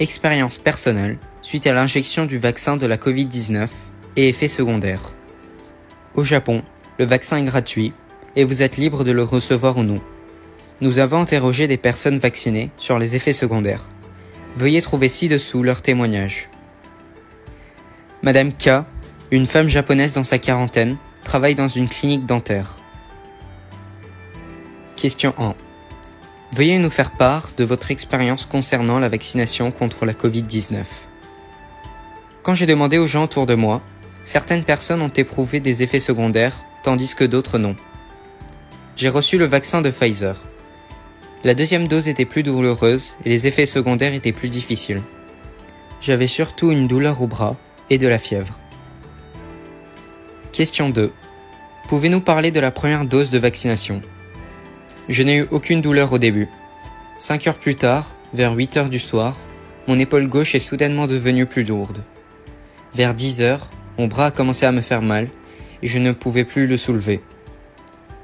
Expérience personnelle suite à l'injection du vaccin de la Covid-19 et effets secondaires. Au Japon, le vaccin est gratuit et vous êtes libre de le recevoir ou non. Nous avons interrogé des personnes vaccinées sur les effets secondaires. Veuillez trouver ci-dessous leur témoignage. Madame K, une femme japonaise dans sa quarantaine, travaille dans une clinique dentaire. Question 1. Veuillez nous faire part de votre expérience concernant la vaccination contre la Covid-19. Quand j'ai demandé aux gens autour de moi, certaines personnes ont éprouvé des effets secondaires, tandis que d'autres non. J'ai reçu le vaccin de Pfizer. La deuxième dose était plus douloureuse et les effets secondaires étaient plus difficiles. J'avais surtout une douleur au bras et de la fièvre. Question 2. Pouvez-nous parler de la première dose de vaccination? Je n'ai eu aucune douleur au début. Cinq heures plus tard, vers 8 heures du soir, mon épaule gauche est soudainement devenue plus lourde. Vers 10 heures, mon bras a commencé à me faire mal et je ne pouvais plus le soulever.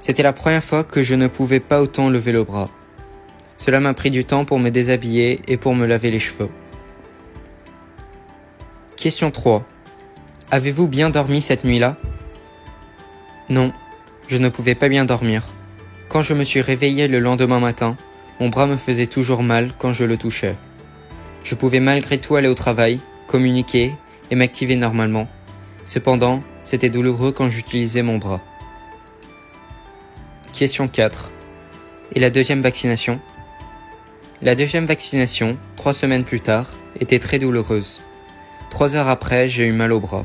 C'était la première fois que je ne pouvais pas autant lever le bras. Cela m'a pris du temps pour me déshabiller et pour me laver les cheveux. Question 3. Avez-vous bien dormi cette nuit-là? Non, je ne pouvais pas bien dormir. Quand je me suis réveillé le lendemain matin, mon bras me faisait toujours mal quand je le touchais. Je pouvais malgré tout aller au travail, communiquer et m'activer normalement. Cependant, c'était douloureux quand j'utilisais mon bras. Question 4. Et la deuxième vaccination? La deuxième vaccination, trois semaines plus tard, était très douloureuse. Trois heures après, j'ai eu mal au bras.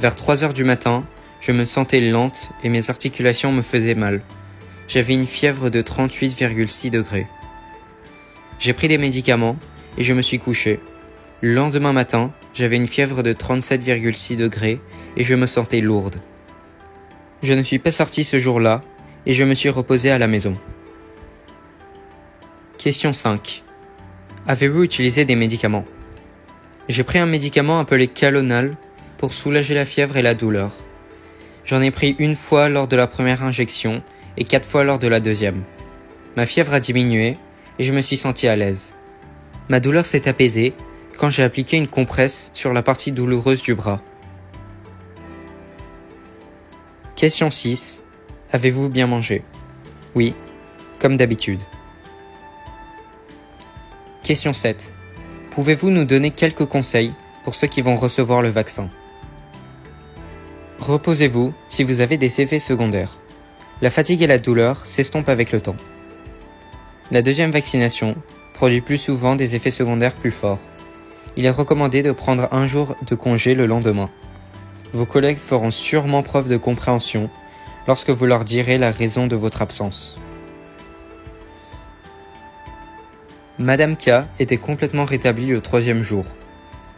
Vers 3 heures du matin, je me sentais lente et mes articulations me faisaient mal. J'avais une fièvre de 38,6 degrés. J'ai pris des médicaments et je me suis couché. Le lendemain matin, j'avais une fièvre de 37,6 degrés et je me sentais lourde. Je ne suis pas sorti ce jour-là et je me suis reposé à la maison. Question 5. Avez-vous utilisé des médicaments? J'ai pris un médicament appelé Calonal pour soulager la fièvre et la douleur. J'en ai pris une fois lors de la première injection et quatre fois lors de la deuxième. Ma fièvre a diminué et je me suis senti à l'aise. Ma douleur s'est apaisée quand j'ai appliqué une compresse sur la partie douloureuse du bras. Question 6. Avez-vous bien mangé? Oui, comme d'habitude. Question 7. Pouvez-vous nous donner quelques conseils pour ceux qui vont recevoir le vaccin? Reposez-vous si vous avez des effets secondaires. La fatigue et la douleur s'estompent avec le temps. La deuxième vaccination produit plus souvent des effets secondaires plus forts. Il est recommandé de prendre un jour de congé le lendemain. Vos collègues feront sûrement preuve de compréhension lorsque vous leur direz la raison de votre absence. Madame K était complètement rétablie le troisième jour.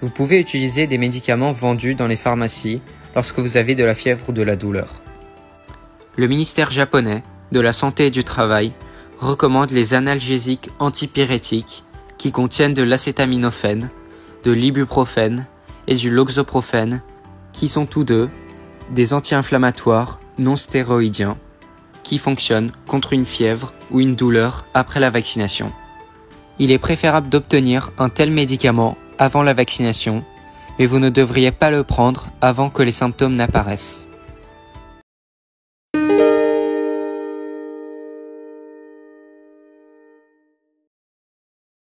Vous pouvez utiliser des médicaments vendus dans les pharmacies lorsque vous avez de la fièvre ou de la douleur. Le ministère japonais de la Santé et du Travail recommande les analgésiques antipyrétiques qui contiennent de l'acétaminophène, de l'ibuprofène et du loxoprofène qui sont tous deux des anti-inflammatoires non stéroïdiens qui fonctionnent contre une fièvre ou une douleur après la vaccination. Il est préférable d'obtenir un tel médicament avant la vaccination mais vous ne devriez pas le prendre avant que les symptômes n'apparaissent.